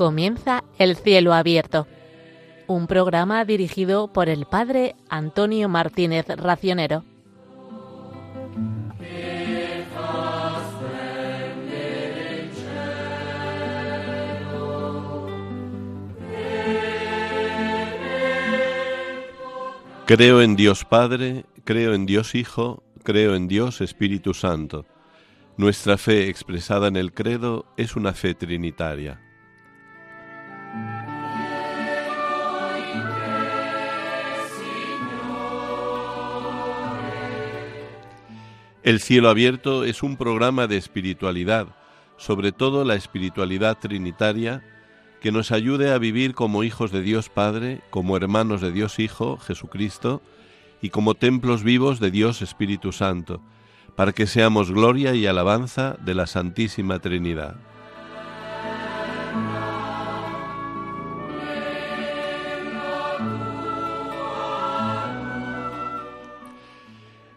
Comienza El cielo abierto, un programa dirigido por el padre Antonio Martínez Racionero. Creo en Dios Padre, creo en Dios Hijo, creo en Dios Espíritu Santo. Nuestra fe expresada en el credo es una fe trinitaria. El cielo abierto es un programa de espiritualidad, sobre todo la espiritualidad trinitaria, que nos ayude a vivir como hijos de Dios Padre, como hermanos de Dios Hijo, Jesucristo, y como templos vivos de Dios Espíritu Santo, para que seamos gloria y alabanza de la Santísima Trinidad.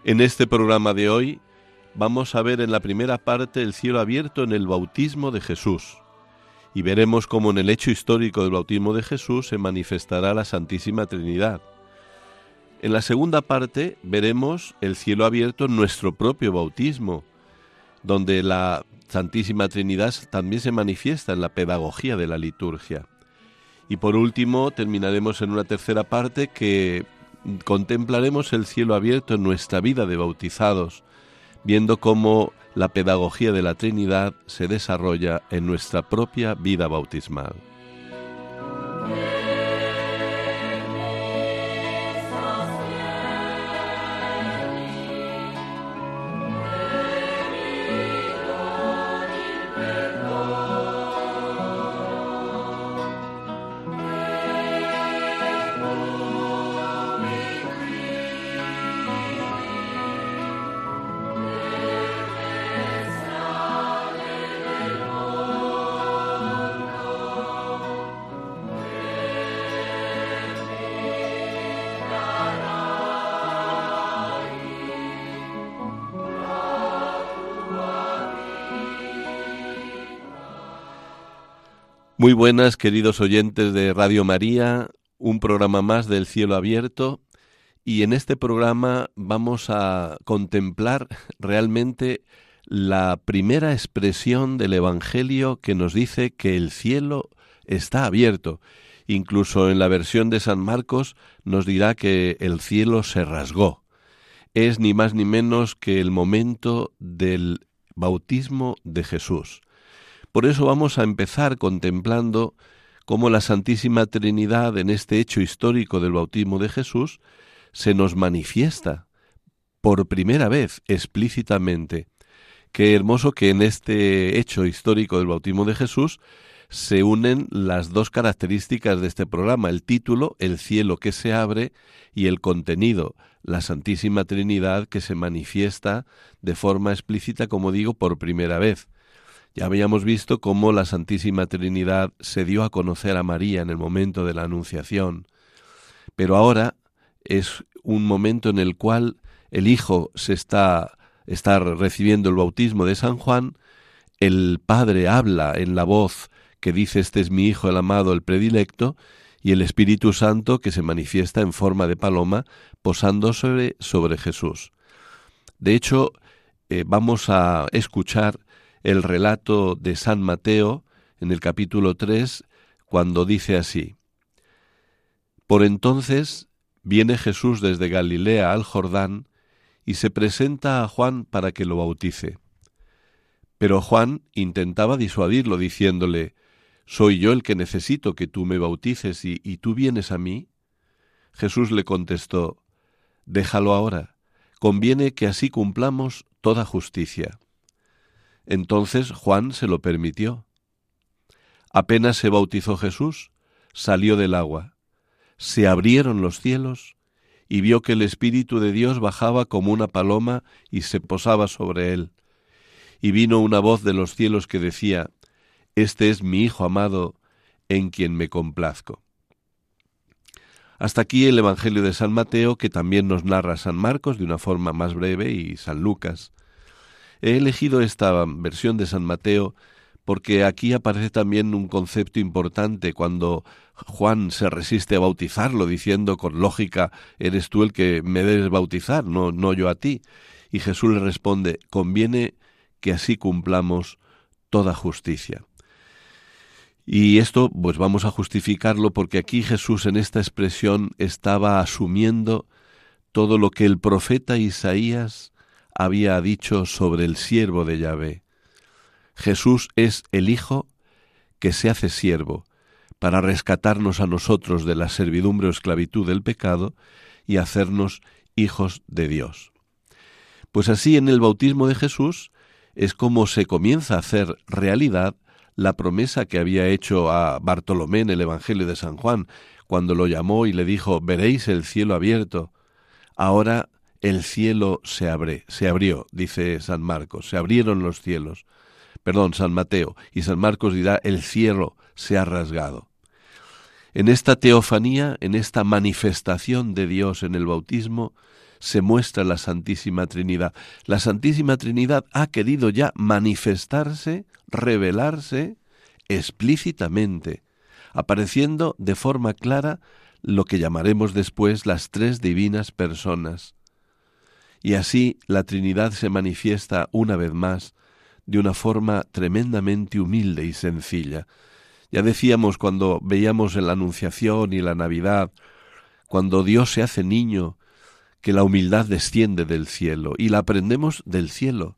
En este programa de hoy vamos a ver en la primera parte el cielo abierto en el bautismo de Jesús y veremos cómo en el hecho histórico del bautismo de Jesús se manifestará la Santísima Trinidad. En la segunda parte veremos el cielo abierto en nuestro propio bautismo, donde la Santísima Trinidad también se manifiesta en la pedagogía de la liturgia. Y por último terminaremos en una tercera parte que contemplaremos el cielo abierto en nuestra vida de bautizados, viendo cómo la pedagogía de la Trinidad se desarrolla en nuestra propia vida bautismal. Muy buenas, queridos oyentes de Radio María, un programa más del cielo abierto y en este programa vamos a contemplar realmente la primera expresión del Evangelio que nos dice que el cielo está abierto. Incluso en la versión de San Marcos nos dirá que el cielo se rasgó. Es ni más ni menos que el momento del bautismo de Jesús. Por eso vamos a empezar contemplando cómo la Santísima Trinidad en este hecho histórico del bautismo de Jesús se nos manifiesta por primera vez explícitamente. Qué hermoso que en este hecho histórico del bautismo de Jesús se unen las dos características de este programa, el título, el cielo que se abre, y el contenido, la Santísima Trinidad que se manifiesta de forma explícita, como digo, por primera vez. Ya habíamos visto cómo la Santísima Trinidad se dio a conocer a María en el momento de la Anunciación, pero ahora es un momento en el cual el Hijo se está, está recibiendo el bautismo de San Juan, el Padre habla en la voz que dice este es mi Hijo el amado, el predilecto, y el Espíritu Santo que se manifiesta en forma de paloma posando sobre, sobre Jesús. De hecho, eh, vamos a escuchar el relato de San Mateo en el capítulo 3, cuando dice así, Por entonces viene Jesús desde Galilea al Jordán y se presenta a Juan para que lo bautice. Pero Juan intentaba disuadirlo diciéndole, ¿Soy yo el que necesito que tú me bautices y, y tú vienes a mí? Jesús le contestó, Déjalo ahora, conviene que así cumplamos toda justicia. Entonces Juan se lo permitió. Apenas se bautizó Jesús, salió del agua. Se abrieron los cielos y vio que el Espíritu de Dios bajaba como una paloma y se posaba sobre él. Y vino una voz de los cielos que decía, Este es mi Hijo amado, en quien me complazco. Hasta aquí el Evangelio de San Mateo, que también nos narra San Marcos de una forma más breve y San Lucas. He elegido esta versión de San Mateo porque aquí aparece también un concepto importante cuando Juan se resiste a bautizarlo diciendo con lógica, eres tú el que me debes bautizar, no, no yo a ti. Y Jesús le responde, conviene que así cumplamos toda justicia. Y esto pues vamos a justificarlo porque aquí Jesús en esta expresión estaba asumiendo todo lo que el profeta Isaías había dicho sobre el siervo de Yahvé. Jesús es el Hijo que se hace siervo para rescatarnos a nosotros de la servidumbre o esclavitud del pecado y hacernos hijos de Dios. Pues así en el bautismo de Jesús es como se comienza a hacer realidad la promesa que había hecho a Bartolomé en el Evangelio de San Juan, cuando lo llamó y le dijo, veréis el cielo abierto. Ahora el cielo se abre, se abrió, dice San Marcos, se abrieron los cielos. Perdón, San Mateo, y San Marcos dirá, el cielo se ha rasgado. En esta teofanía, en esta manifestación de Dios en el bautismo, se muestra la Santísima Trinidad. La Santísima Trinidad ha querido ya manifestarse, revelarse explícitamente, apareciendo de forma clara lo que llamaremos después las tres divinas personas. Y así la Trinidad se manifiesta una vez más de una forma tremendamente humilde y sencilla. Ya decíamos cuando veíamos en la Anunciación y la Navidad, cuando Dios se hace niño que la humildad desciende del cielo y la aprendemos del cielo.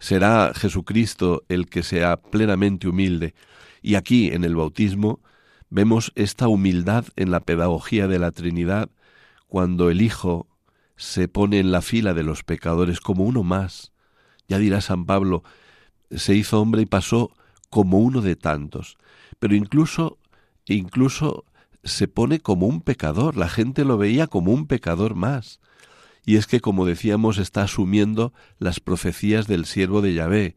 Será Jesucristo el que sea plenamente humilde. Y aquí, en el bautismo, vemos esta humildad en la pedagogía de la Trinidad, cuando el Hijo se pone en la fila de los pecadores como uno más. Ya dirá San Pablo, se hizo hombre y pasó como uno de tantos. Pero incluso, incluso se pone como un pecador, la gente lo veía como un pecador más. Y es que, como decíamos, está asumiendo las profecías del siervo de Yahvé,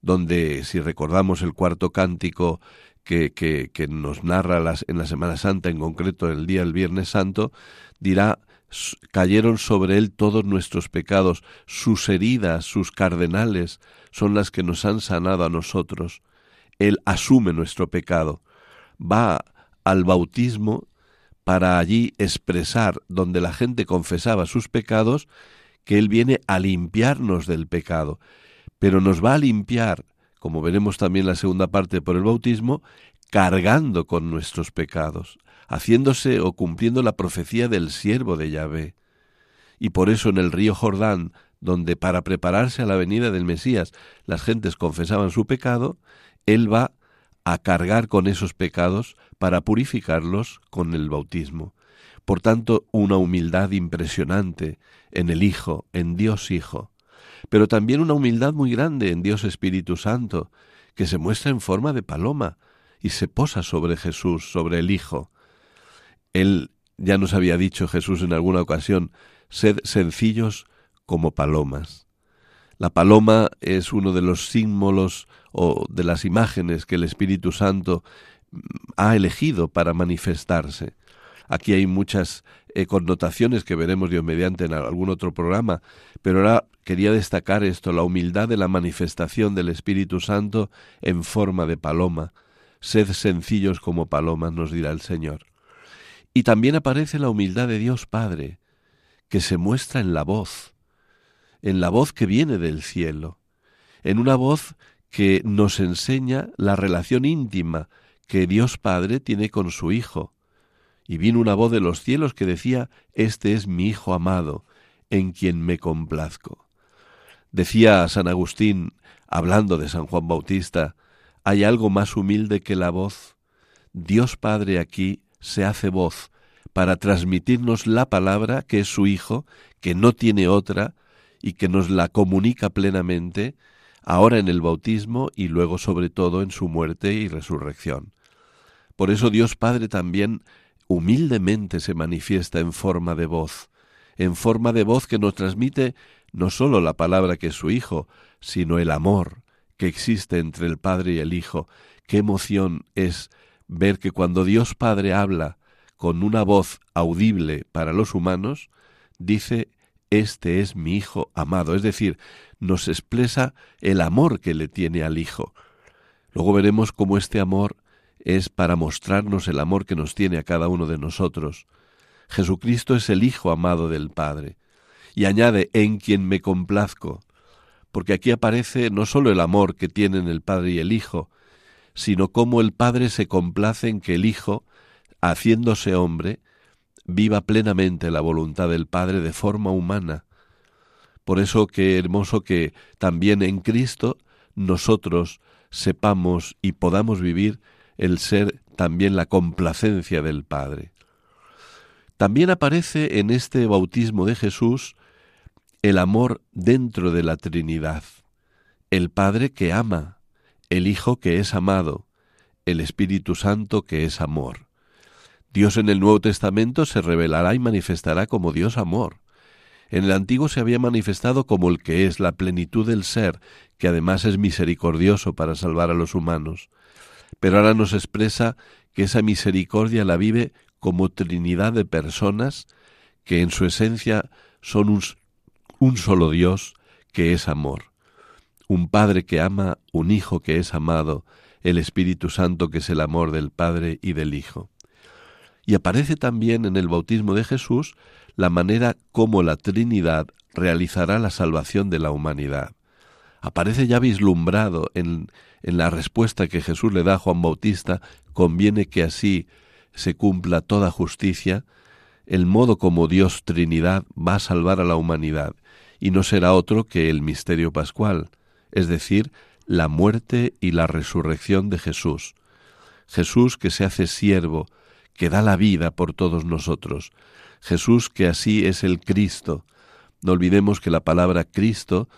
donde, si recordamos el cuarto cántico que, que, que nos narra las, en la Semana Santa, en concreto el día del Viernes Santo, dirá cayeron sobre él todos nuestros pecados, sus heridas, sus cardenales, son las que nos han sanado a nosotros. Él asume nuestro pecado, va al bautismo para allí expresar donde la gente confesaba sus pecados, que Él viene a limpiarnos del pecado, pero nos va a limpiar, como veremos también la segunda parte por el bautismo, cargando con nuestros pecados, haciéndose o cumpliendo la profecía del siervo de Yahvé. Y por eso en el río Jordán, donde para prepararse a la venida del Mesías las gentes confesaban su pecado, Él va a cargar con esos pecados para purificarlos con el bautismo. Por tanto, una humildad impresionante en el Hijo, en Dios Hijo, pero también una humildad muy grande en Dios Espíritu Santo, que se muestra en forma de paloma y se posa sobre Jesús, sobre el Hijo. Él ya nos había dicho Jesús en alguna ocasión, sed sencillos como palomas. La paloma es uno de los símbolos o de las imágenes que el Espíritu Santo ha elegido para manifestarse. Aquí hay muchas eh, connotaciones que veremos Dios mediante en algún otro programa, pero ahora quería destacar esto, la humildad de la manifestación del Espíritu Santo en forma de paloma. Sed sencillos como palomas, nos dirá el Señor. Y también aparece la humildad de Dios Padre, que se muestra en la voz, en la voz que viene del cielo, en una voz que nos enseña la relación íntima que Dios Padre tiene con su Hijo. Y vino una voz de los cielos que decía, Este es mi Hijo amado, en quien me complazco. Decía San Agustín, hablando de San Juan Bautista, ¿hay algo más humilde que la voz? Dios Padre aquí se hace voz para transmitirnos la palabra que es su Hijo, que no tiene otra, y que nos la comunica plenamente, ahora en el bautismo y luego sobre todo en su muerte y resurrección. Por eso Dios Padre también humildemente se manifiesta en forma de voz, en forma de voz que nos transmite no sólo la palabra que es su Hijo, sino el amor que existe entre el Padre y el Hijo. Qué emoción es ver que cuando Dios Padre habla con una voz audible para los humanos, dice, Este es mi Hijo amado, es decir, nos expresa el amor que le tiene al Hijo. Luego veremos cómo este amor es para mostrarnos el amor que nos tiene a cada uno de nosotros. Jesucristo es el Hijo amado del Padre. Y añade, en quien me complazco, porque aquí aparece no sólo el amor que tienen el Padre y el Hijo, sino cómo el Padre se complace en que el Hijo, haciéndose hombre, viva plenamente la voluntad del Padre de forma humana. Por eso qué hermoso que también en Cristo nosotros sepamos y podamos vivir el ser también la complacencia del Padre. También aparece en este bautismo de Jesús el amor dentro de la Trinidad, el Padre que ama, el Hijo que es amado, el Espíritu Santo que es amor. Dios en el Nuevo Testamento se revelará y manifestará como Dios amor. En el Antiguo se había manifestado como el que es la plenitud del ser, que además es misericordioso para salvar a los humanos. Pero ahora nos expresa que esa misericordia la vive como Trinidad de personas que en su esencia son un, solo Dios que es amor. Un Padre que ama, un Hijo que es amado, el Espíritu Santo que es el amor del Padre y del Hijo. Y aparece también en el bautismo de Jesús la manera como la Trinidad realizará la salvación de la humanidad. Aparece ya vislumbrado en, en la respuesta que Jesús le da a Juan Bautista, conviene que así se cumpla toda justicia, el modo como Dios Trinidad va a salvar a la humanidad, y no será otro que el misterio pascual, es decir, la muerte y la resurrección de Jesús. Jesús que se hace siervo, que da la vida por todos nosotros, Jesús que así es el Cristo. No olvidemos que la palabra Cristo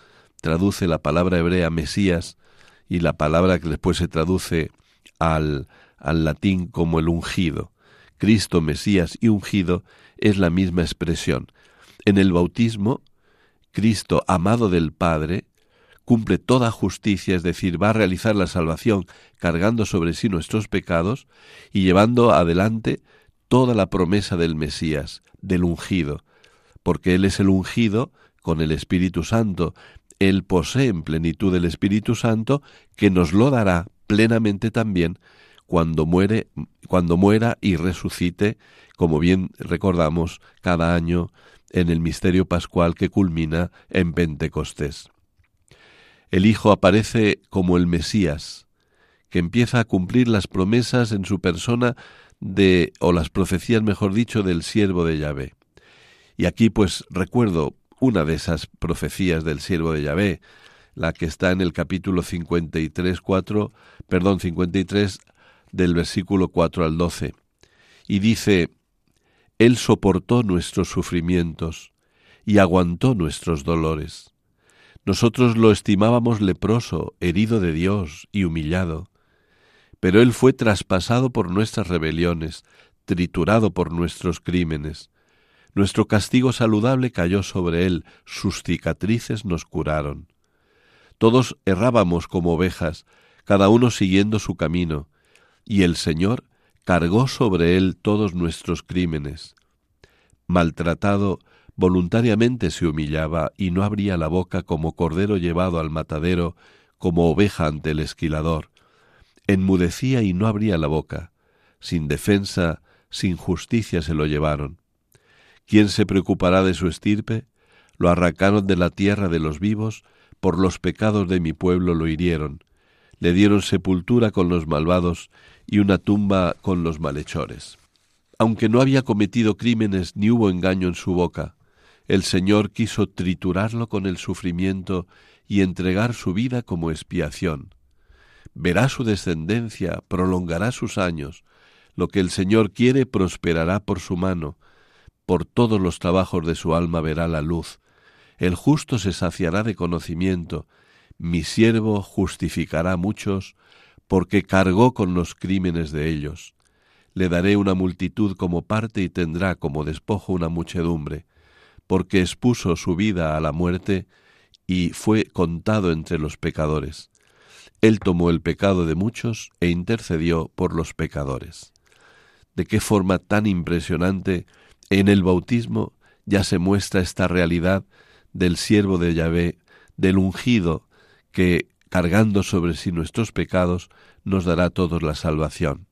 traduce la palabra hebrea Mesías y la palabra que después se traduce al, al latín como el ungido. Cristo, Mesías y ungido es la misma expresión. En el bautismo, Cristo, amado del Padre, cumple toda justicia, es decir, va a realizar la salvación cargando sobre sí nuestros pecados y llevando adelante toda la promesa del Mesías, del ungido, porque Él es el ungido con el Espíritu Santo. Él posee en plenitud el Espíritu Santo que nos lo dará plenamente también cuando muere, cuando muera y resucite, como bien recordamos cada año en el misterio pascual que culmina en Pentecostés. El Hijo aparece como el Mesías, que empieza a cumplir las promesas en su persona de, o las profecías, mejor dicho, del siervo de Yahvé. Y aquí pues recuerdo una de esas profecías del siervo de Yahvé, la que está en el capítulo 53, 4, perdón, 53 del versículo 4 al 12. Y dice, Él soportó nuestros sufrimientos y aguantó nuestros dolores. Nosotros lo estimábamos leproso, herido de Dios y humillado pero Él fue traspasado por nuestras rebeliones, triturado por nuestros crímenes. Nuestro castigo saludable cayó sobre Él, sus cicatrices nos curaron. Todos errábamos como ovejas, cada uno siguiendo su camino, y el Señor cargó sobre Él todos nuestros crímenes. Maltratado, voluntariamente se humillaba y no abría la boca como cordero llevado al matadero, como oveja ante el esquilador enmudecía y no abría la boca. Sin defensa, sin justicia se lo llevaron. ¿Quién se preocupará de su estirpe? Lo arrancaron de la tierra de los vivos, por los pecados de mi pueblo lo hirieron. Le dieron sepultura con los malvados y una tumba con los malhechores. Aunque no había cometido crímenes ni hubo engaño en su boca, el Señor quiso triturarlo con el sufrimiento y entregar su vida como expiación verá su descendencia, prolongará sus años. Lo que el Señor quiere prosperará por su mano. Por todos los trabajos de su alma verá la luz. El justo se saciará de conocimiento. Mi siervo justificará muchos, porque cargó con los crímenes de ellos. Le daré una multitud como parte y tendrá como despojo una muchedumbre, porque expuso su vida a la muerte y fue contado entre los pecadores. Él tomó el pecado de muchos e intercedió por los pecadores. De qué forma tan impresionante en el bautismo ya se muestra esta realidad del siervo de Yahvé, del ungido, que cargando sobre sí nuestros pecados, nos dará todos la salvación.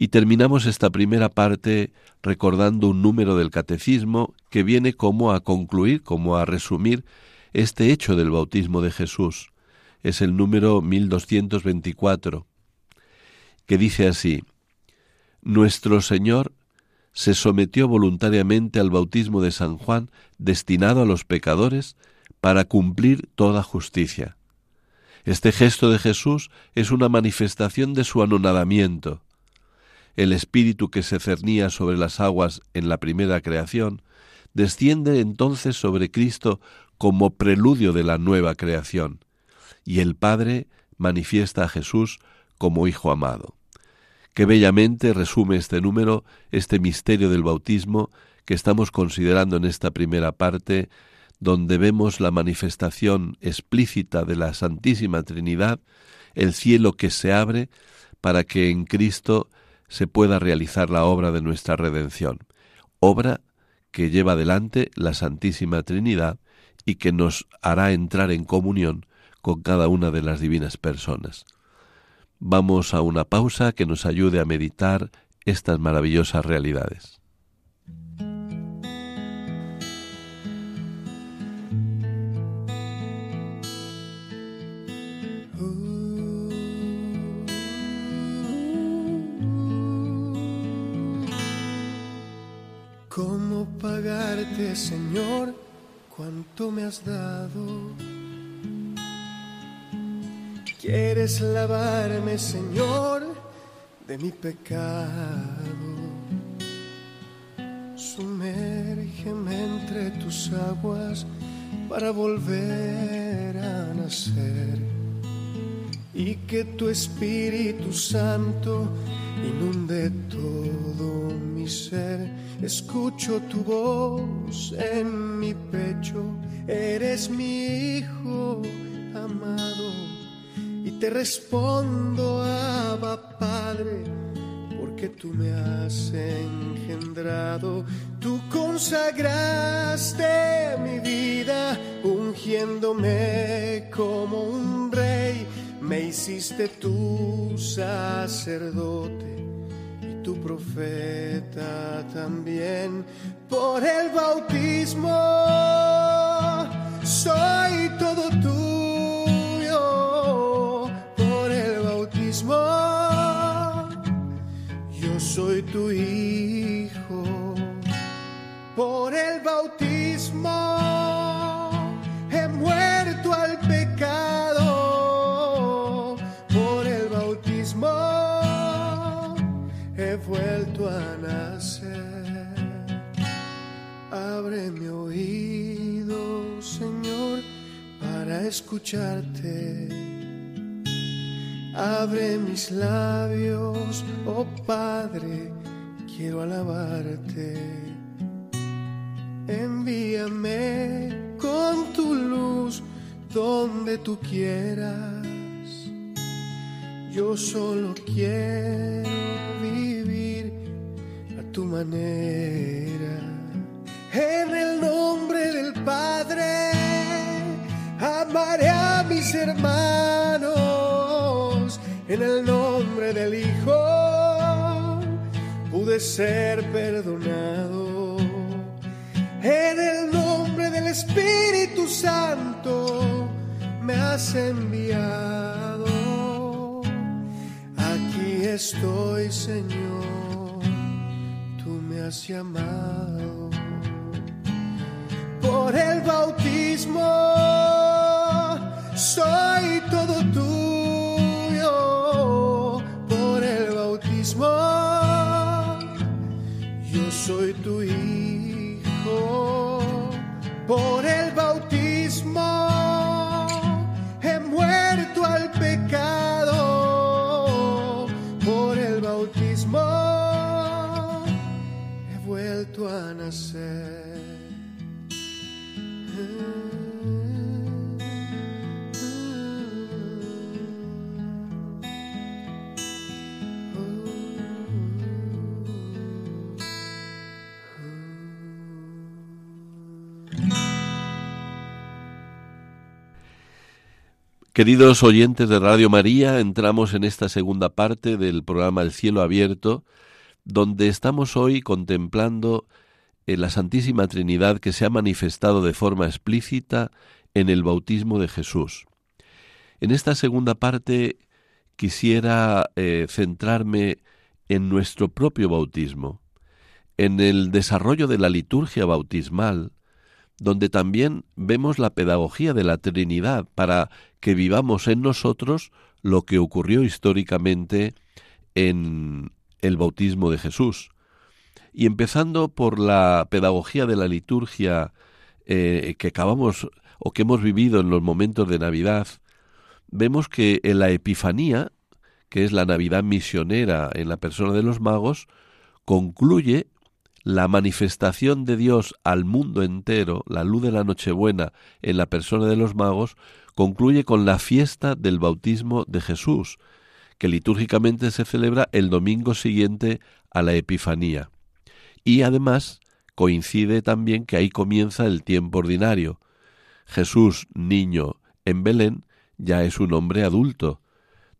Y terminamos esta primera parte recordando un número del catecismo que viene como a concluir, como a resumir este hecho del bautismo de Jesús. Es el número 1224, que dice así, Nuestro Señor se sometió voluntariamente al bautismo de San Juan destinado a los pecadores para cumplir toda justicia. Este gesto de Jesús es una manifestación de su anonadamiento. El espíritu que se cernía sobre las aguas en la primera creación desciende entonces sobre Cristo como preludio de la nueva creación, y el Padre manifiesta a Jesús como Hijo amado. Qué bellamente resume este número este misterio del bautismo que estamos considerando en esta primera parte, donde vemos la manifestación explícita de la Santísima Trinidad, el cielo que se abre para que en Cristo se pueda realizar la obra de nuestra redención, obra que lleva adelante la Santísima Trinidad y que nos hará entrar en comunión con cada una de las divinas personas. Vamos a una pausa que nos ayude a meditar estas maravillosas realidades. Señor, cuánto me has dado? ¿Quieres lavarme, Señor, de mi pecado? Sumérgeme entre tus aguas para volver a nacer y que tu Espíritu Santo inunde todo mi ser. Escucho tu voz en mi pecho, eres mi Hijo amado. Y te respondo, Abba Padre, porque tú me has engendrado. Tú consagraste mi vida, ungiéndome como un rey me hiciste tu sacerdote y tu profeta también. Por el bautismo soy todo tuyo. Por el bautismo yo soy tu hijo. Por el bautismo escucharte. Abre mis labios, oh Padre, quiero alabarte. Envíame con tu luz donde tú quieras. Yo solo quiero vivir a tu manera. En el nombre del Padre, amaré a mis hermanos. En el nombre del Hijo, pude ser perdonado. En el nombre del Espíritu Santo, me has enviado. Aquí estoy, Señor, tú me has llamado por el bautismo soy todo tuyo por el bautismo. Yo soy tu hijo por el bautismo. He muerto al pecado por el bautismo. He vuelto a nacer Queridos oyentes de Radio María, entramos en esta segunda parte del programa El cielo abierto, donde estamos hoy contemplando eh, la Santísima Trinidad que se ha manifestado de forma explícita en el bautismo de Jesús. En esta segunda parte quisiera eh, centrarme en nuestro propio bautismo, en el desarrollo de la liturgia bautismal, donde también vemos la pedagogía de la Trinidad para que vivamos en nosotros lo que ocurrió históricamente en el bautismo de Jesús. Y empezando por la pedagogía de la liturgia eh, que acabamos o que hemos vivido en los momentos de Navidad, vemos que en la Epifanía, que es la Navidad misionera en la persona de los magos, concluye la manifestación de Dios al mundo entero, la luz de la Nochebuena en la persona de los magos, concluye con la fiesta del bautismo de Jesús, que litúrgicamente se celebra el domingo siguiente a la Epifanía. Y además coincide también que ahí comienza el tiempo ordinario. Jesús, niño en Belén, ya es un hombre adulto,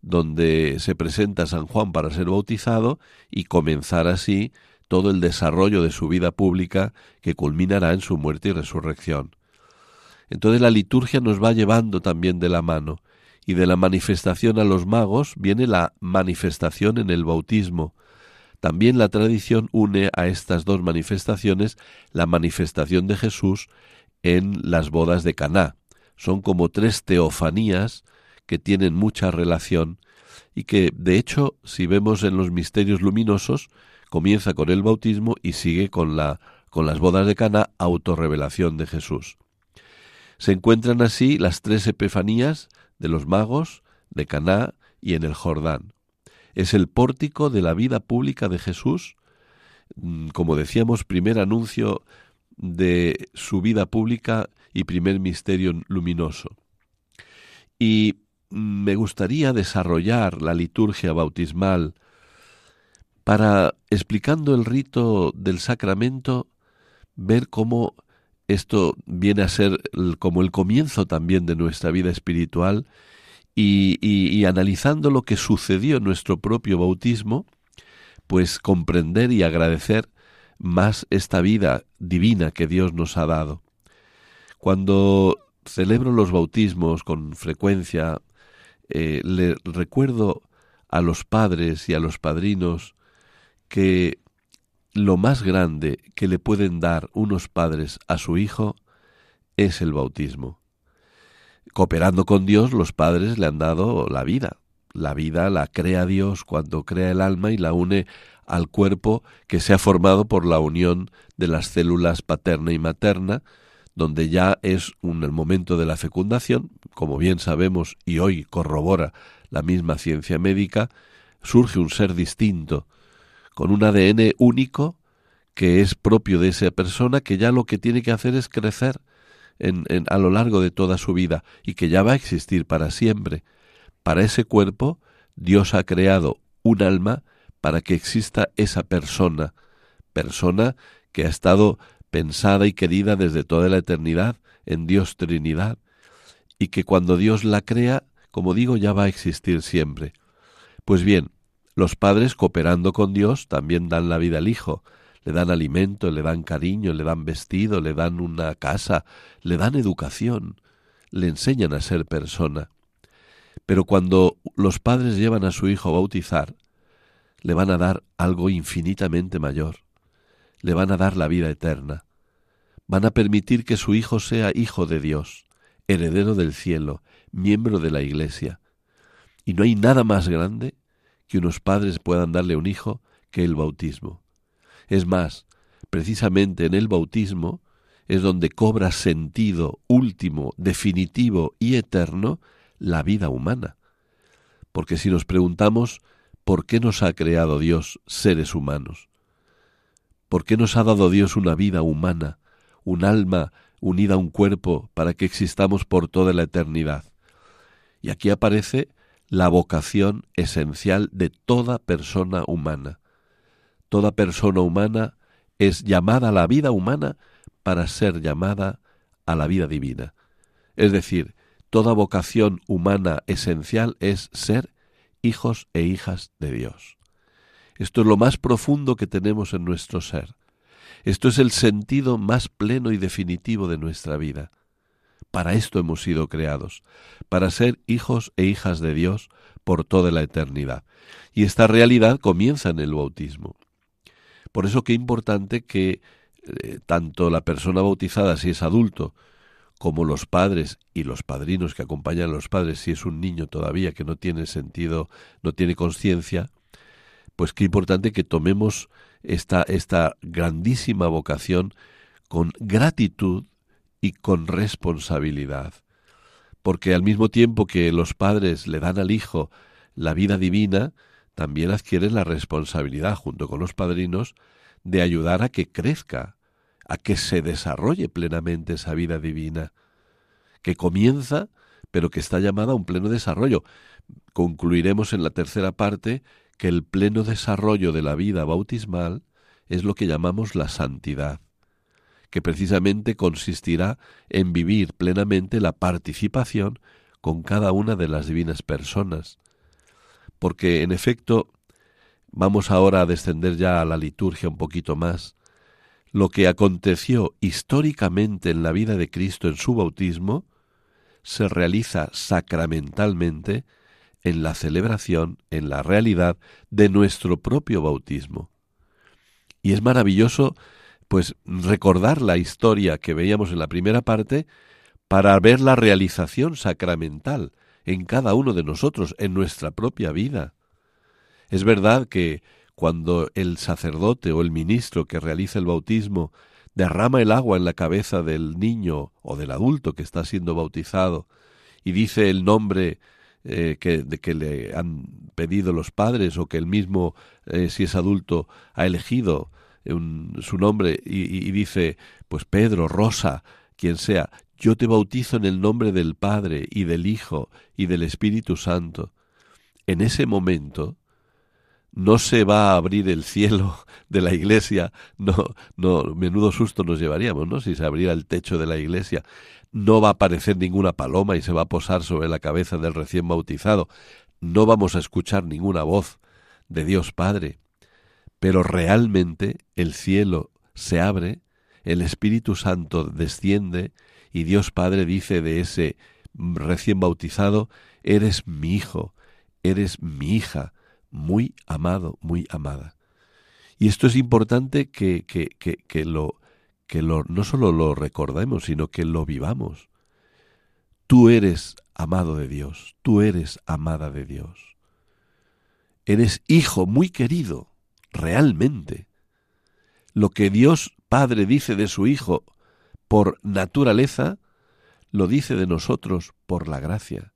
donde se presenta San Juan para ser bautizado y comenzar así todo el desarrollo de su vida pública que culminará en su muerte y resurrección. Entonces la liturgia nos va llevando también de la mano, y de la manifestación a los magos viene la manifestación en el bautismo. También la tradición une a estas dos manifestaciones la manifestación de Jesús en las bodas de Caná. Son como tres teofanías que tienen mucha relación y que, de hecho, si vemos en los misterios luminosos, comienza con el bautismo y sigue con la con las bodas de Cana, autorrevelación de Jesús. Se encuentran así las tres epifanías de los magos de Caná y en el Jordán. Es el pórtico de la vida pública de Jesús, mm, como decíamos, primer anuncio de su vida pública y primer misterio luminoso. Y mm, me gustaría desarrollar la liturgia bautismal para, explicando el rito del sacramento, ver cómo esto viene a ser como el comienzo también de nuestra vida espiritual y, y, analizando lo que sucedió en nuestro propio bautismo, pues comprender y agradecer más esta vida divina que Dios nos ha dado. Cuando celebro los bautismos con frecuencia, eh, le recuerdo a los padres y a los padrinos que lo más grande que le pueden dar unos padres a su hijo es el bautismo. Cooperando con Dios, los padres le han dado la vida. La vida la crea Dios cuando crea el alma y la une al cuerpo que se ha formado por la unión de las células paterna y materna, donde ya es un el momento de la fecundación, como bien sabemos y hoy corrobora la misma ciencia médica, surge un ser distinto, con un ADN único que es propio de esa persona, que ya lo que tiene que hacer es crecer en, a lo largo de toda su vida y que ya va a existir para siempre. Para ese cuerpo, Dios ha creado un alma para que exista esa persona, persona que ha estado pensada y querida desde toda la eternidad en Dios Trinidad, y que cuando Dios la crea, como digo, ya va a existir siempre. Pues bien, los padres, cooperando con Dios, también dan la vida al Hijo, le dan alimento, le dan cariño, le dan vestido, le dan una casa, le dan educación, le enseñan a ser persona. Pero cuando los padres llevan a su hijo a bautizar, le van a dar algo infinitamente mayor, le van a dar la vida eterna, van a permitir que su hijo sea hijo de Dios, heredero del cielo, miembro de la Iglesia. Y no hay nada más grande que unos padres puedan darle un hijo que el bautismo. Es más, precisamente en el bautismo es donde cobra sentido último, definitivo y eterno la vida humana. Porque si nos preguntamos por qué nos ha creado Dios seres humanos, por qué nos ha dado Dios una vida humana, un alma unida a un cuerpo para que existamos por toda la eternidad. Y aquí aparece la vocación esencial de toda persona humana. Toda persona humana es llamada a la vida humana para ser llamada a la vida divina. Es decir, toda vocación humana esencial es ser hijos e hijas de Dios. Esto es lo más profundo que tenemos en nuestro ser. Esto es el sentido más pleno y definitivo de nuestra vida. Para esto hemos sido creados, para ser hijos e hijas de Dios por toda la eternidad. Y esta realidad comienza en el bautismo. Por eso qué importante que eh, tanto la persona bautizada, si es adulto, como los padres y los padrinos que acompañan a los padres, si es un niño todavía que no tiene sentido, no tiene conciencia, pues qué importante que tomemos esta, esta grandísima vocación con gratitud y con responsabilidad. Porque al mismo tiempo que los padres le dan al hijo la vida divina, también adquieren la responsabilidad, junto con los padrinos, de ayudar a que crezca, a que se desarrolle plenamente esa vida divina, que comienza, pero que está llamada a un pleno desarrollo. Concluiremos en la tercera parte que el pleno desarrollo de la vida bautismal es lo que llamamos la santidad, que precisamente consistirá en vivir plenamente la participación con cada una de las divinas personas. Porque, en efecto, vamos ahora a descender ya a la liturgia un poquito más, lo que aconteció históricamente en la vida de Cristo en su bautismo, se realiza sacramentalmente en la celebración, en la realidad de nuestro propio bautismo. Y es maravilloso, pues, recordar la historia que veíamos en la primera parte para ver la realización sacramental en cada uno de nosotros, en nuestra propia vida. Es verdad que cuando el sacerdote o el ministro que realiza el bautismo derrama el agua en la cabeza del niño o del adulto que está siendo bautizado y dice el nombre eh, que, de que le han pedido los padres o que el mismo, eh, si es adulto, ha elegido su nombre y, y dice, pues Pedro, Rosa, quien sea, yo te bautizo en el nombre del Padre y del Hijo y del Espíritu Santo. En ese momento no se va a abrir el cielo de la iglesia, no, no, menudo susto nos llevaríamos, ¿no? Si se abriera el techo de la iglesia no va a aparecer ninguna paloma y se va a posar sobre la cabeza del recién bautizado, no vamos a escuchar ninguna voz de Dios Padre, pero realmente el cielo se abre, el Espíritu Santo desciende y Dios Padre dice de ese recién bautizado, eres mi hijo, eres mi hija, muy amado, muy amada. Y esto es importante que, que, que, que lo, que no solo lo recordemos, sino que lo vivamos. Tú eres amado de Dios, tú eres amada de Dios. Eres hijo muy querido, realmente. Lo que Dios Padre dice de su Hijo por naturaleza, lo dice de nosotros por la gracia.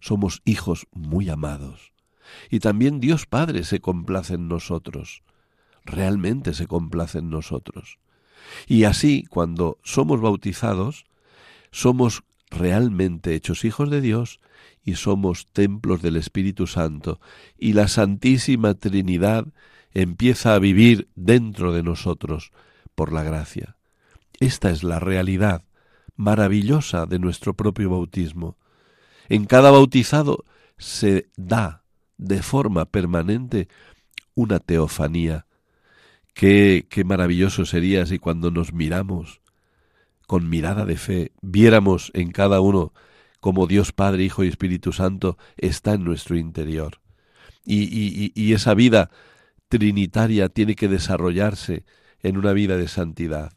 Somos hijos muy amados. Y también Dios Padre se complace en nosotros, realmente se complace en nosotros. Y así, cuando somos bautizados, somos realmente hechos hijos de Dios y somos templos del Espíritu Santo, y la Santísima Trinidad empieza a vivir dentro de nosotros por la gracia. Esta es la realidad maravillosa de nuestro propio bautismo. En cada bautizado se da de forma permanente una teofanía, Qué, qué maravilloso sería si cuando nos miramos con mirada de fe viéramos en cada uno como Dios Padre, Hijo y Espíritu Santo está en nuestro interior. Y, y, y esa vida trinitaria tiene que desarrollarse en una vida de santidad.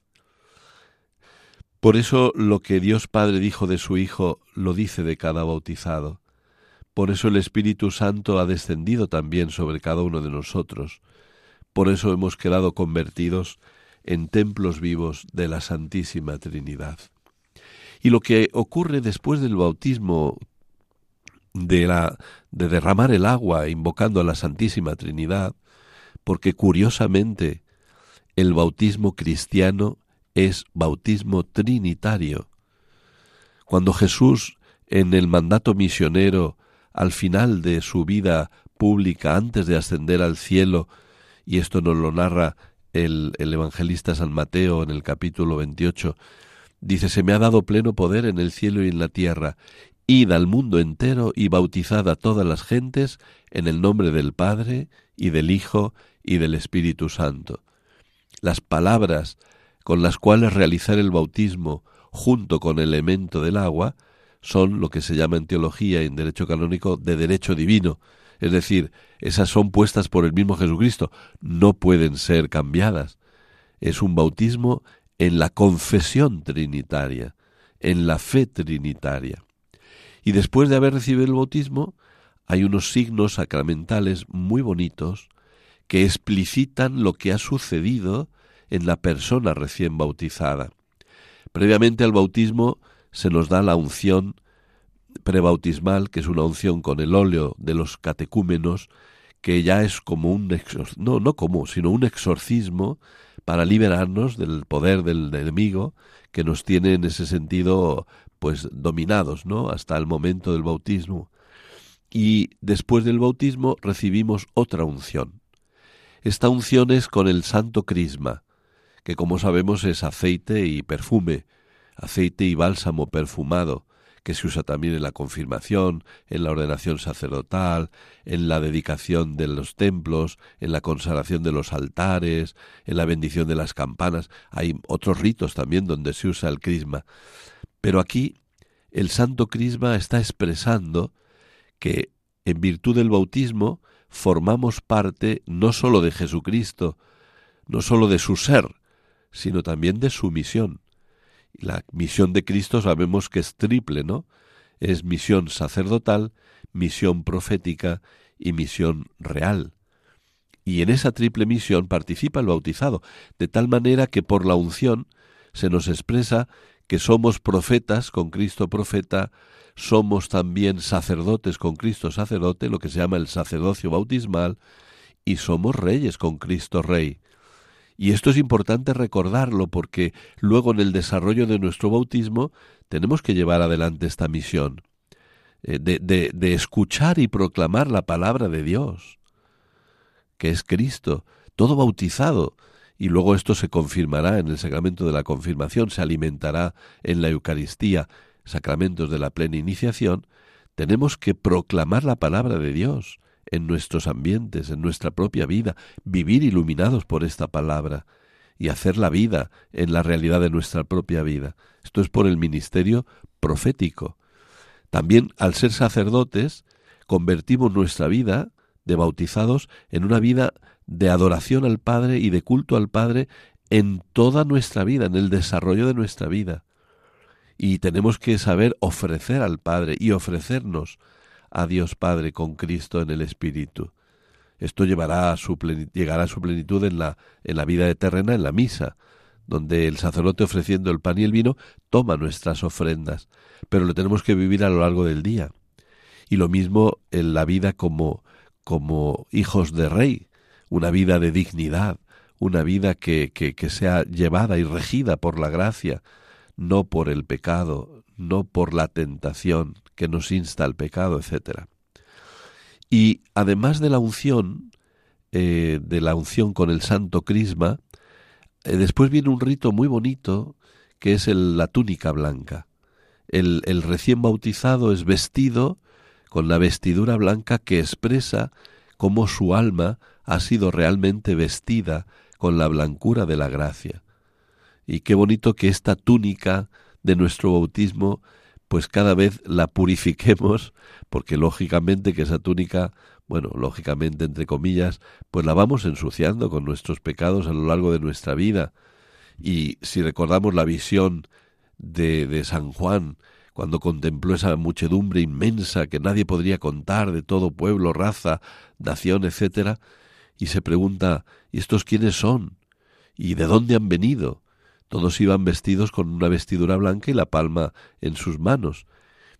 Por eso lo que Dios Padre dijo de su Hijo lo dice de cada bautizado. Por eso el Espíritu Santo ha descendido también sobre cada uno de nosotros. Por eso hemos quedado convertidos en templos vivos de la Santísima Trinidad. Y lo que ocurre después del bautismo de la de derramar el agua invocando a la Santísima Trinidad, porque curiosamente el bautismo cristiano es bautismo trinitario. Cuando Jesús en el mandato misionero al final de su vida pública antes de ascender al cielo y esto nos lo narra el, el, evangelista San Mateo en el capítulo 28, Dice, se me ha dado pleno poder en el cielo y en la tierra. Id al mundo entero y bautizad a todas las gentes en el nombre del Padre y del Hijo y del Espíritu Santo. Las palabras con las cuales realizar el bautismo junto con el elemento del agua son lo que se llama en teología y en derecho canónico de derecho divino. Es decir, esas son puestas por el mismo Jesucristo, no pueden ser cambiadas. Es un bautismo en la confesión trinitaria, en la fe trinitaria. Y después de haber recibido el bautismo, hay unos signos sacramentales muy bonitos que explicitan lo que ha sucedido en la persona recién bautizada. Previamente al bautismo se nos da la unción prebautismal, que es una unción con el óleo de los catecúmenos, que ya es como un no no como, sino un exorcismo para liberarnos del poder del enemigo que nos tiene en ese sentido pues dominados, ¿no? hasta el momento del bautismo. Y después del bautismo recibimos otra unción. Esta unción es con el santo crisma, que como sabemos es aceite y perfume, aceite y bálsamo perfumado, que se usa también en la confirmación, en la ordenación sacerdotal, en la dedicación de los templos, en la consagración de los altares, en la bendición de las campanas. Hay otros ritos también donde se usa el crisma. Pero aquí el santo crisma está expresando que en virtud del bautismo formamos parte no sólo de Jesucristo, no sólo de su ser, sino también de su misión. La misión de Cristo sabemos que es triple, ¿no? Es misión sacerdotal, misión profética y misión real. Y en esa triple misión participa el bautizado, de tal manera que por la unción se nos expresa que somos profetas con Cristo profeta, somos también sacerdotes con Cristo sacerdote, lo que se llama el sacerdocio bautismal, y somos reyes con Cristo rey. Y esto es importante recordarlo porque luego en el desarrollo de nuestro bautismo tenemos que llevar adelante esta misión eh, de, escuchar y proclamar la palabra de Dios, que es Cristo, todo bautizado, y luego esto se confirmará en el sacramento de la confirmación, se alimentará en la Eucaristía, sacramentos de la plena iniciación, tenemos que proclamar la palabra de Dios, en nuestros ambientes, en nuestra propia vida, vivir iluminados por esta palabra y hacer la vida en la realidad de nuestra propia vida. Esto es por el ministerio profético. También al ser sacerdotes, convertimos nuestra vida de bautizados en una vida de adoración al Padre y de culto al Padre en toda nuestra vida, en el desarrollo de nuestra vida. Y tenemos que saber ofrecer al Padre y ofrecernos a Dios Padre con Cristo en el Espíritu. Esto llevará a su llegará a su plenitud en la, en la vida eterna, en la misa, donde el sacerdote ofreciendo el pan y el vino toma nuestras ofrendas, pero lo tenemos que vivir a lo largo del día. Y lo mismo en la vida como, como hijos de rey, una vida de dignidad, una vida que, que, que sea llevada y regida por la gracia, no por el pecado, no por la tentación que nos insta al pecado, etc. Y además de la unción, eh, de la unción con el santo crisma, eh, después viene un rito muy bonito que es la túnica blanca. El, el recién bautizado es vestido con la vestidura blanca que expresa cómo su alma ha sido realmente vestida con la blancura de la gracia. Y qué bonito que esta túnica de nuestro bautismo, pues cada vez la purifiquemos, porque lógicamente que esa túnica, bueno, lógicamente entre comillas, pues la vamos ensuciando con nuestros pecados a lo largo de nuestra vida. Y si recordamos la visión de, de San Juan, cuando contempló esa muchedumbre inmensa que nadie podría contar de todo pueblo, raza, nación, etcétera, y se pregunta ¿y estos quiénes son? ¿Y de dónde han venido? Todos iban vestidos con una vestidura blanca y la palma en sus manos.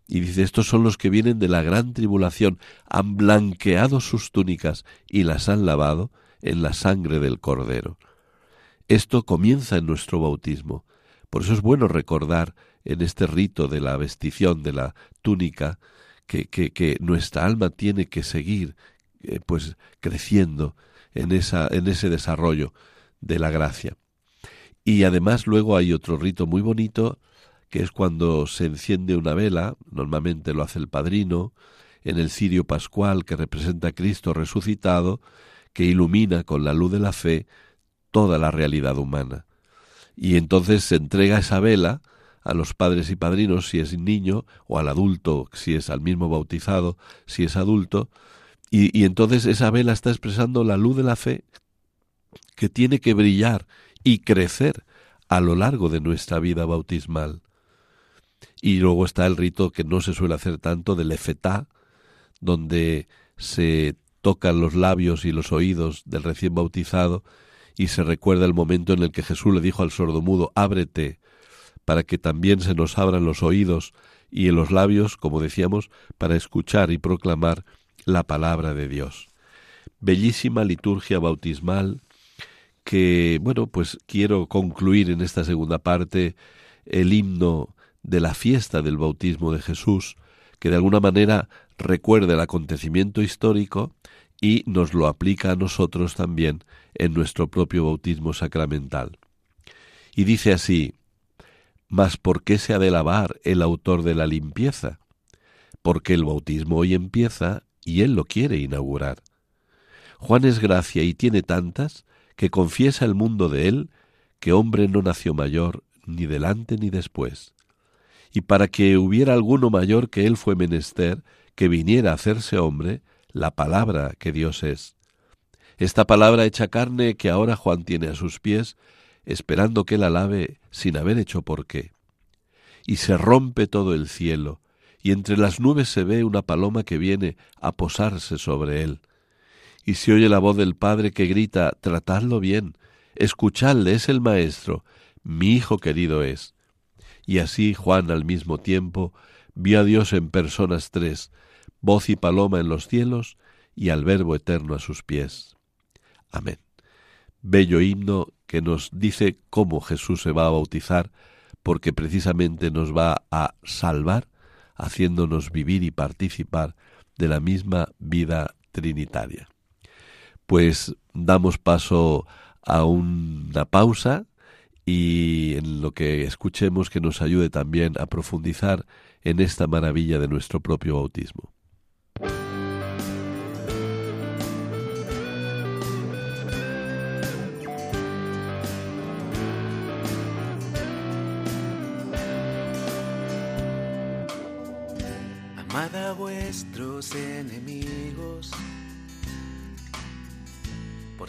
Y dice, estos son los que vienen de la gran tribulación, han blanqueado sus túnicas y las han lavado en la sangre del Cordero. Esto comienza en nuestro bautismo. Por eso es bueno recordar en este rito de la vestición de la túnica que, nuestra alma tiene que seguir eh, pues creciendo en ese desarrollo de la gracia. Y además luego hay otro rito muy bonito que es cuando se enciende una vela, normalmente lo hace el padrino, en el cirio pascual que representa a Cristo resucitado, que ilumina con la luz de la fe toda la realidad humana. Y entonces se entrega esa vela a los padres y padrinos si es niño, o al adulto si es al mismo bautizado, si es adulto, y, y entonces esa vela está expresando la luz de la fe que tiene que brillar y crecer a lo largo de nuestra vida bautismal. Y luego está el rito que no se suele hacer tanto del efetá, donde se tocan los labios y los oídos del recién bautizado y se recuerda el momento en el que Jesús le dijo al sordomudo, ábrete, para que también se nos abran los oídos y en los labios, como decíamos, para escuchar y proclamar la palabra de Dios. Bellísima liturgia bautismal que, bueno, pues quiero concluir en esta segunda parte el himno de la fiesta del bautismo de Jesús, que de alguna manera recuerda el acontecimiento histórico y nos lo aplica a nosotros también en nuestro propio bautismo sacramental. Y dice así, Mas ¿por qué se ha de lavar el autor de la limpieza? Porque el bautismo hoy empieza y él lo quiere inaugurar. Juan es gracia y tiene tantas que confiesa el mundo de él que hombre no nació mayor ni delante ni después. Y para que hubiera alguno mayor que él fue menester que viniera a hacerse hombre, la palabra que Dios es. Esta palabra hecha carne que ahora Juan tiene a sus pies, esperando que la lave sin haber hecho por qué. Y se rompe todo el cielo, y entre las nubes se ve una paloma que viene a posarse sobre él. Y se oye la voz del Padre que grita, Tratadlo bien, escuchadle, es el Maestro, mi Hijo querido es. Y así Juan al mismo tiempo vio a Dios en personas tres, voz y paloma en los cielos, y al Verbo eterno a sus pies. Amén. Bello himno que nos dice cómo Jesús se va a bautizar, porque precisamente nos va a salvar, haciéndonos vivir y participar de la misma vida trinitaria. Pues damos paso a una pausa y en lo que escuchemos que nos ayude también a profundizar en esta maravilla de nuestro propio bautismo. Amad a vuestros enemigos,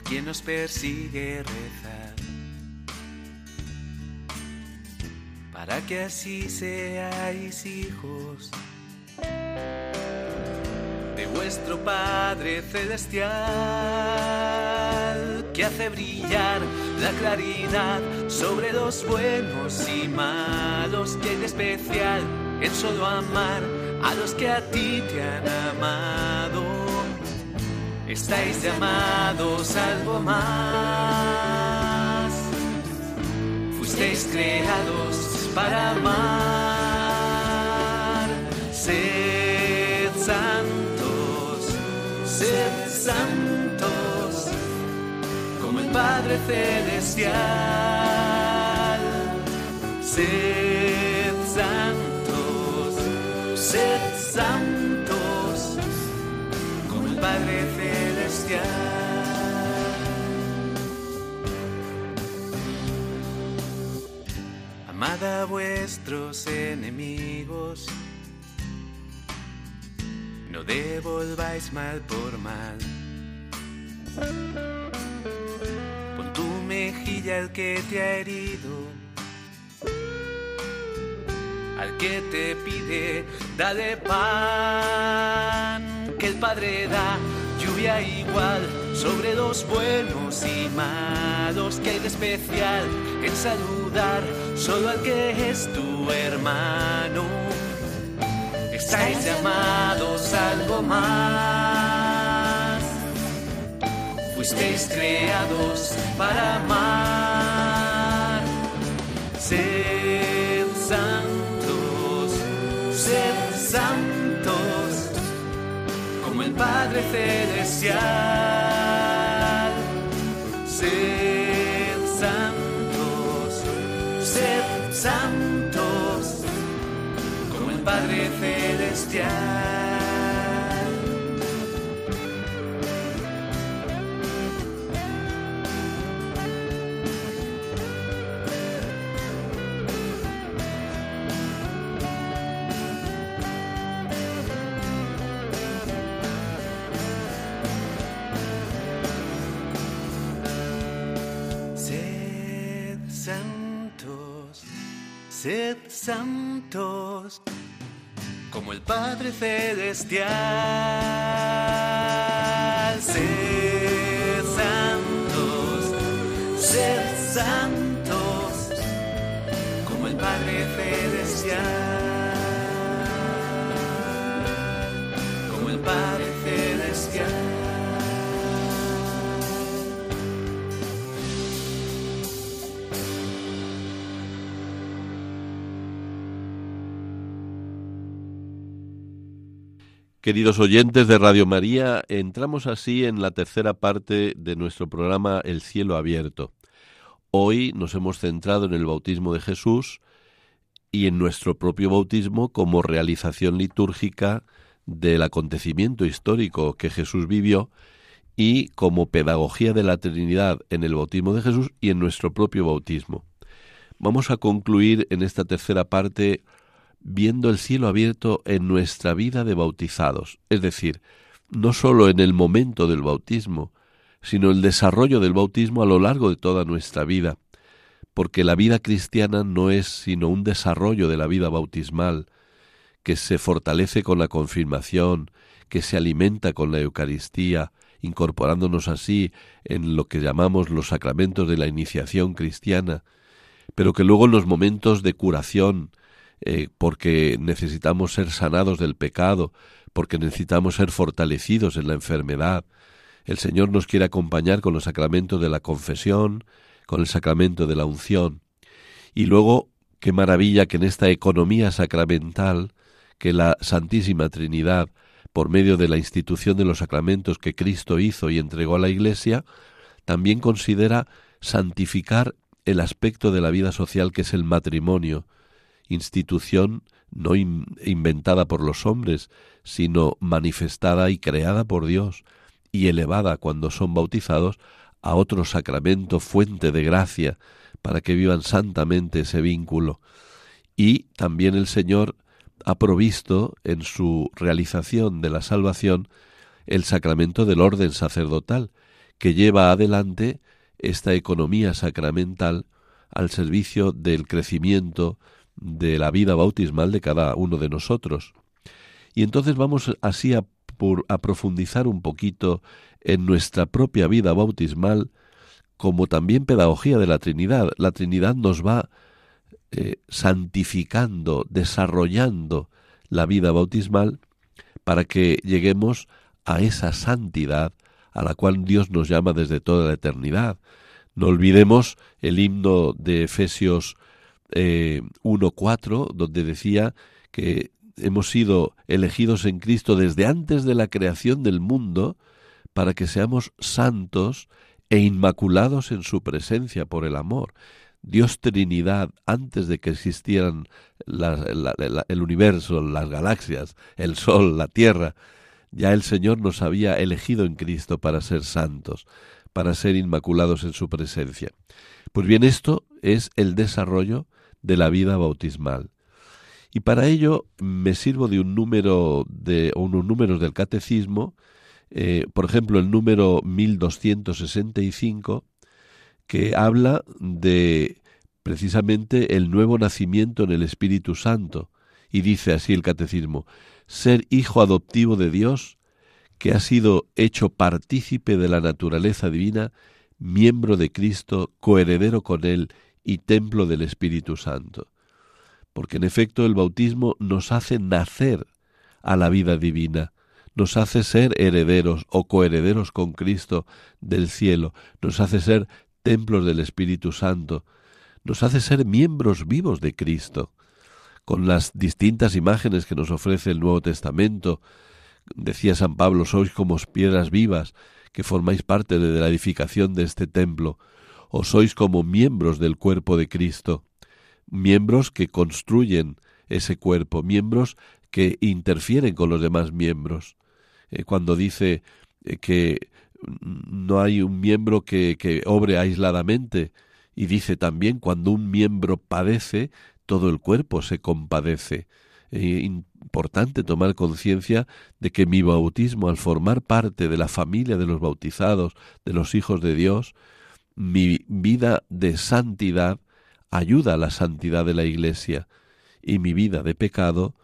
quien nos persigue rezar, para que así seáis hijos de vuestro Padre Celestial, que hace brillar la claridad sobre los buenos y malos, que es especial el solo amar a los que a ti te han amado. Estáis llamados algo más. Fuisteis creados para amar. Sed santos, sed santos, como el Padre Celestial. Sed Amad a vuestros enemigos, no devolváis mal por mal. Pon tu mejilla al que te ha herido. Al que te pide, dale pan, que el Padre da lluvia igual sobre los buenos y malos, que hay de especial en saludar solo al que es tu hermano. Estáis llamados a algo más, fuisteis creados para amar. Sed santos, sed santos, el Padre Celestial. Sed santos, sed santos, como el Padre Celestial. Sed santos como el Padre Celestial. Sed santos, sed santos como el Padre Celestial. Como el Padre Queridos oyentes de Radio María, entramos así en la tercera parte de nuestro programa El cielo abierto. Hoy nos hemos centrado en el bautismo de Jesús y en nuestro propio bautismo como realización litúrgica del acontecimiento histórico que Jesús vivió y como pedagogía de la Trinidad en el bautismo de Jesús y en nuestro propio bautismo. Vamos a concluir en esta tercera parte viendo el cielo abierto en nuestra vida de bautizados, es decir, no sólo en el momento del bautismo, sino el desarrollo del bautismo a lo largo de toda nuestra vida, porque la vida cristiana no es sino un desarrollo de la vida bautismal, que se fortalece con la confirmación, que se alimenta con la Eucaristía, incorporándonos así en lo que llamamos los sacramentos de la iniciación cristiana, pero que luego en los momentos de curación, eh, porque necesitamos ser sanados del pecado, porque necesitamos ser fortalecidos en la enfermedad. El Señor nos quiere acompañar con los sacramentos de la confesión, con el sacramento de la unción. Y luego, qué maravilla que en esta economía sacramental, que la Santísima Trinidad, por medio de la institución de los sacramentos que Cristo hizo y entregó a la Iglesia, también considera santificar el aspecto de la vida social que es el matrimonio, institución no inventada por los hombres, sino manifestada y creada por Dios y elevada cuando son bautizados a otro sacramento, fuente de gracia, para que vivan santamente ese vínculo. Y también el Señor ha provisto en su realización de la salvación el sacramento del orden sacerdotal, que lleva adelante esta economía sacramental al servicio del crecimiento de la vida bautismal de cada uno de nosotros. Y entonces vamos así a, profundizar un poquito en nuestra propia vida bautismal, como también pedagogía de la Trinidad. La Trinidad nos va eh, santificando, desarrollando la vida bautismal para que lleguemos a esa santidad a la cual Dios nos llama desde toda la eternidad. No olvidemos el himno de Efesios eh, 1.4, donde decía que hemos sido elegidos en Cristo desde antes de la creación del mundo para que seamos santos e inmaculados en su presencia por el amor. Dios Trinidad, antes de que existieran el universo, las galaxias, el Sol, la Tierra, ya el Señor nos había elegido en Cristo para ser santos, para ser inmaculados en su presencia. Pues bien, esto es el desarrollo de la vida bautismal. Y para ello me sirvo de un número de unos números del catecismo, eh, por ejemplo el número 1265, que habla de precisamente el nuevo nacimiento en el Espíritu Santo. Y dice así el catecismo, ser hijo adoptivo de Dios, que ha sido hecho partícipe de la naturaleza divina, miembro de Cristo, coheredero con Él y templo del Espíritu Santo. Porque en efecto el bautismo nos hace nacer a la vida divina, nos hace ser herederos o coherederos con Cristo del cielo, nos hace ser templos del Espíritu Santo, nos hace ser miembros vivos de Cristo, con las distintas imágenes que nos ofrece el Nuevo Testamento. Decía San Pablo, sois como piedras vivas que formáis parte de la edificación de este templo o sois como miembros del cuerpo de Cristo, miembros que construyen ese cuerpo, miembros que interfieren con los demás miembros. Eh, cuando dice eh, que no hay un miembro que, que obre aisladamente, y dice también cuando un miembro padece, todo el cuerpo se compadece. Es importante tomar conciencia de que mi bautismo, al formar parte de la familia de los bautizados, de los hijos de Dios, mi vida de santidad ayuda a la santidad de la Iglesia y mi vida de pecado,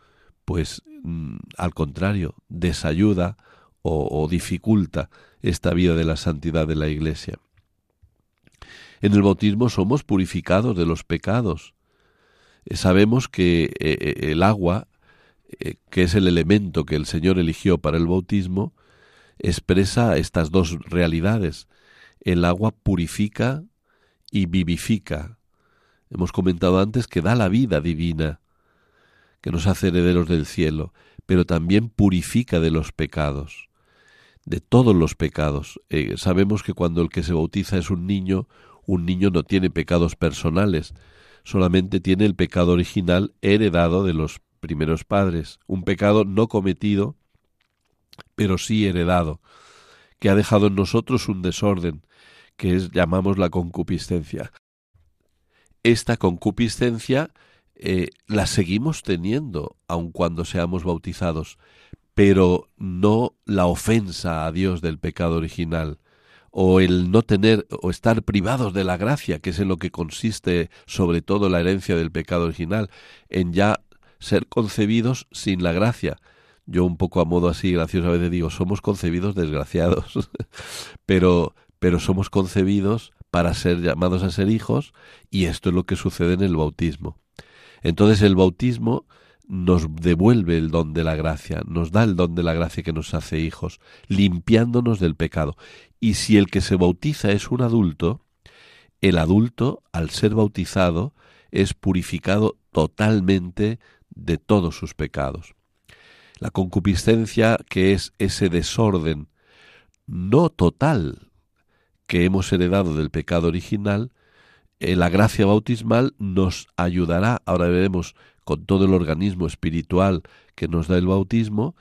pues mm, al contrario, desayuda o, dificulta esta vida de la santidad de la Iglesia. En el bautismo somos purificados de los pecados. Eh, sabemos que eh, eh, el agua, que es el elemento que el Señor eligió para el bautismo, expresa estas dos realidades. El agua purifica y vivifica. Hemos comentado antes que da la vida divina, que nos hace herederos del cielo, pero también purifica de los pecados, de todos los pecados. sabemos que cuando el que se bautiza es un niño, un niño no tiene pecados personales, solamente tiene el pecado original heredado de los primeros padres, un pecado no cometido, pero sí heredado, que ha dejado en nosotros un desorden, que es llamamos la concupiscencia. Esta concupiscencia eh, la seguimos teniendo aun cuando seamos bautizados, pero no la ofensa a Dios del pecado original, o el no tener o estar privados de la gracia, que es en lo que consiste sobre todo la herencia del pecado original, en ya ser concebidos sin la gracia. Yo un poco a modo así gracioso a veces digo, somos concebidos desgraciados, pero pero somos concebidos para ser llamados a ser hijos y esto es lo que sucede en el bautismo. Entonces el bautismo nos devuelve el don de la gracia, nos da el don de la gracia que nos hace hijos, limpiándonos del pecado. Y si el que se bautiza es un adulto, el adulto, al ser bautizado, es purificado totalmente de todos sus pecados. La concupiscencia, que es ese desorden no total que hemos heredado del pecado original, eh, la gracia bautismal nos ayudará, ahora veremos con todo el organismo espiritual que nos da el bautismo,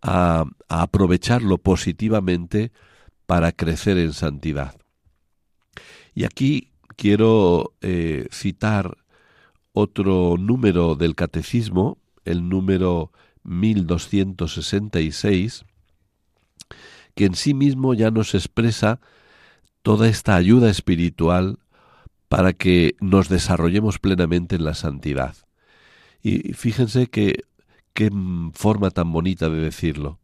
a, aprovecharlo positivamente para crecer en santidad. Y aquí quiero eh, citar otro número del catecismo, el número 1266, que en sí mismo ya nos expresa toda esta ayuda espiritual para que nos desarrollemos plenamente en la santidad. Y fíjense que qué forma tan bonita de decirlo.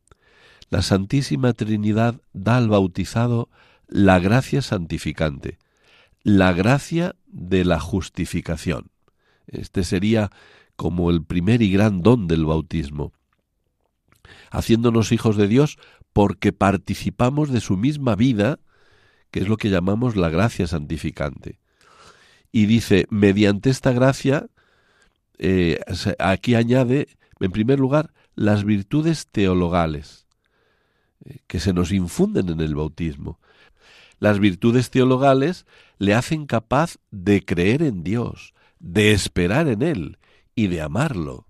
La Santísima Trinidad da al bautizado la gracia santificante, la gracia de la justificación. Este sería como el primer y gran don del bautismo, haciéndonos hijos de Dios porque participamos de su misma vida, que es lo que llamamos la gracia santificante. Y dice, mediante esta gracia eh, aquí añade, en primer lugar, las virtudes teologales eh, que se nos infunden en el bautismo. Las virtudes teologales le hacen capaz de creer en Dios, de esperar en Él y de amarlo.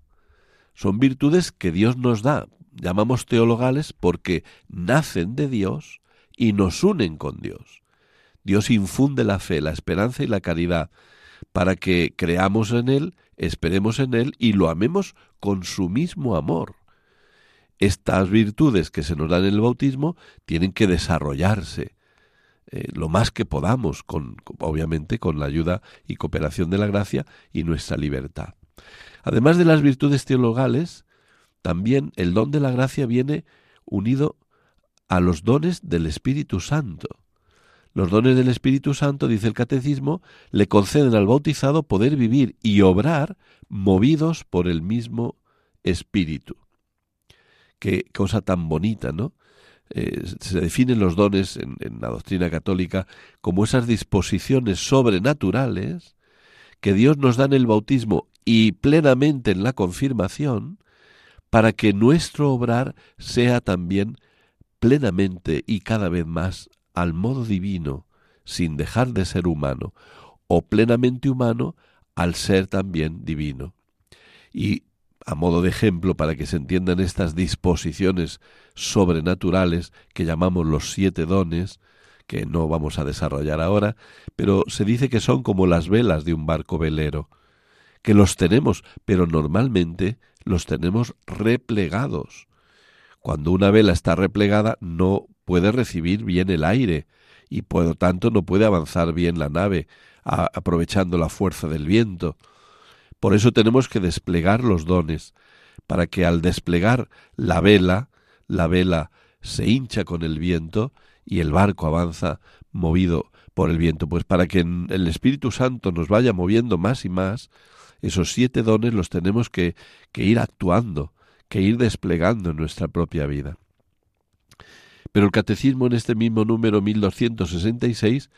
Son virtudes que Dios nos da, llamamos teologales porque nacen de Dios y nos unen con Dios. Dios infunde la fe, la esperanza y la caridad para que creamos en Él esperemos en Él y lo amemos con su mismo amor. Estas virtudes que se nos dan en el bautismo tienen que desarrollarse eh, lo más que podamos, con, obviamente con la ayuda y cooperación de la gracia y nuestra libertad. Además de las virtudes teologales, también el don de la gracia viene unido a los dones del Espíritu Santo. Los dones del Espíritu Santo, dice el Catecismo, le conceden al bautizado poder vivir y obrar movidos por el mismo Espíritu. Qué cosa tan bonita, ¿no? Eh, se definen los dones en, en la doctrina católica como esas disposiciones sobrenaturales que Dios nos da en el bautismo y plenamente en la confirmación, para que nuestro obrar sea también plenamente y cada vez más al modo divino, sin dejar de ser humano, o plenamente humano al ser también divino. Y a modo de ejemplo para que se entiendan estas disposiciones sobrenaturales que llamamos los siete dones, que no vamos a desarrollar ahora, pero se dice que son como las velas de un barco velero, que los tenemos, pero normalmente los tenemos replegados. Cuando una vela está replegada no puede recibir bien el aire y por lo tanto no puede avanzar bien la nave, aprovechando la fuerza del viento. Por eso tenemos que desplegar los dones, para que al desplegar la vela, la vela se hincha con el viento y el barco avanza movido por el viento. Pues para que el Espíritu Santo nos vaya moviendo más y más, esos siete dones los tenemos que, que ir actuando, que ir desplegando en nuestra propia vida. Pero el catecismo en este mismo número 1266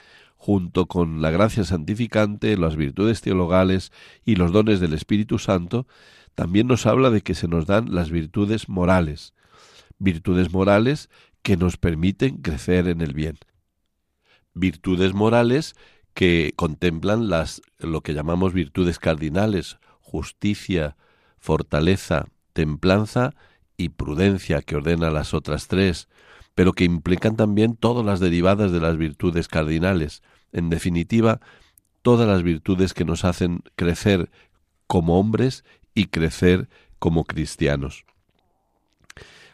junto con la gracia santificante, las virtudes teologales y los dones del Espíritu Santo, también nos habla de que se nos dan las virtudes morales, virtudes morales que nos permiten crecer en el bien. Virtudes morales que contemplan las lo que llamamos virtudes cardinales, justicia, fortaleza, templanza y prudencia que ordena las otras tres, pero que implican también todas las derivadas de las virtudes cardinales, en definitiva, todas las virtudes que nos hacen crecer como hombres y crecer como cristianos.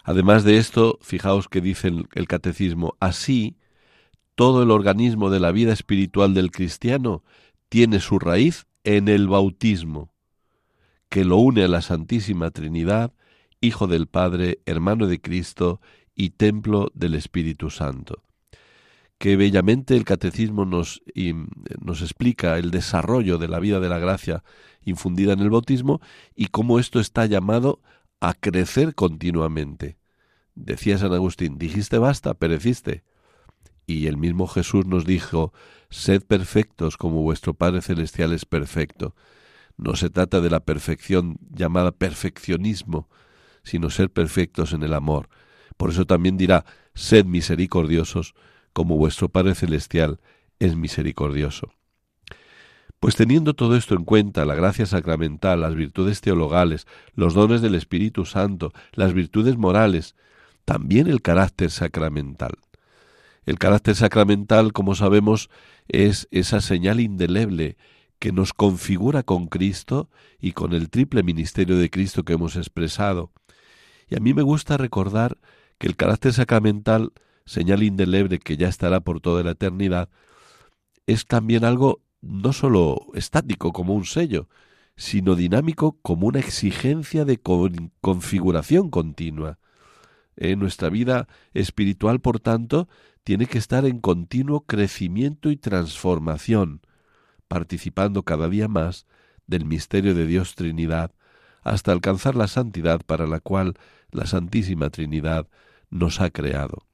Además de esto, fijaos que dice el, catecismo, así, todo el organismo de la vida espiritual del cristiano tiene su raíz en el bautismo, que lo une a la Santísima Trinidad, Hijo del Padre, hermano de Cristo y templo del Espíritu Santo. Qué bellamente el catecismo nos, nos explica el desarrollo de la vida de la gracia infundida en el bautismo y cómo esto está llamado a crecer continuamente. Decía San Agustín, dijiste basta, pereciste. Y el mismo Jesús nos dijo, sed perfectos como vuestro Padre Celestial es perfecto. No se trata de la perfección llamada perfeccionismo, sino ser perfectos en el amor. Por eso también dirá, sed misericordiosos, como vuestro Padre Celestial es misericordioso. Pues teniendo todo esto en cuenta, la gracia sacramental, las virtudes teologales, los dones del Espíritu Santo, las virtudes morales, también el carácter sacramental. El carácter sacramental, como sabemos, es esa señal indeleble que nos configura con Cristo y con el triple ministerio de Cristo que hemos expresado. Y a mí me gusta recordar que el carácter sacramental, señal indeleble que ya estará por toda la eternidad, es también algo no sólo estático como un sello, sino dinámico como una exigencia de configuración continua. En nuestra vida espiritual, por tanto, tiene que estar en continuo crecimiento y transformación, participando cada día más del misterio de Dios Trinidad, hasta alcanzar la santidad para la cual la Santísima Trinidad nos ha creado.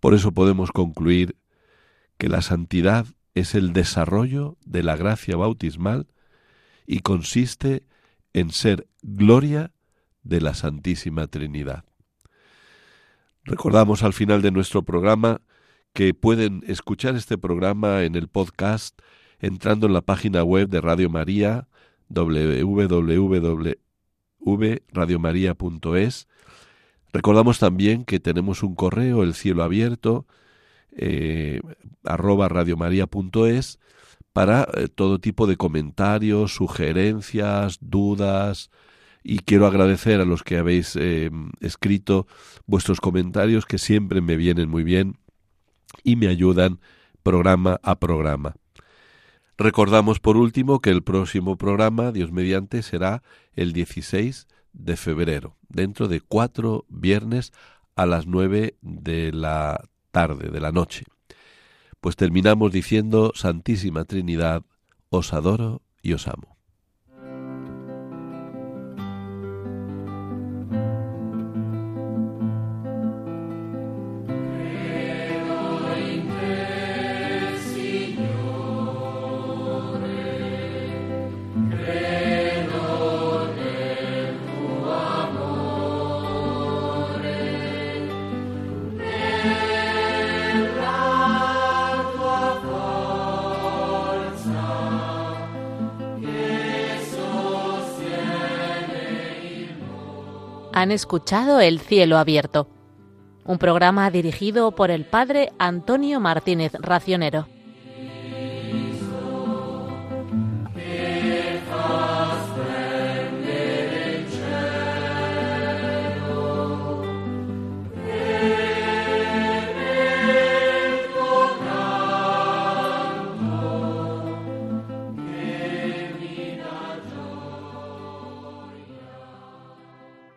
Por eso podemos concluir que la santidad es el desarrollo de la gracia bautismal y consiste en ser gloria de la Santísima Trinidad. Recordamos al final de nuestro programa que pueden escuchar este programa en el podcast entrando en la página web de Radio María www.radiomaria.es Recordamos también que tenemos un correo, el cielo abierto, eh, arroba radiomaria.es, para eh, todo tipo de comentarios, sugerencias, dudas. Y quiero agradecer a los que habéis eh, escrito vuestros comentarios, que siempre me vienen muy bien y me ayudan programa a programa. Recordamos por último que el próximo programa, Dios mediante, será el 16 de febrero, dentro de cuatro viernes a las nueve de la tarde, de la noche. Pues terminamos diciendo, Santísima Trinidad, os adoro y os amo. Han escuchado El cielo abierto, un programa dirigido por el padre Antonio Martínez Racionero.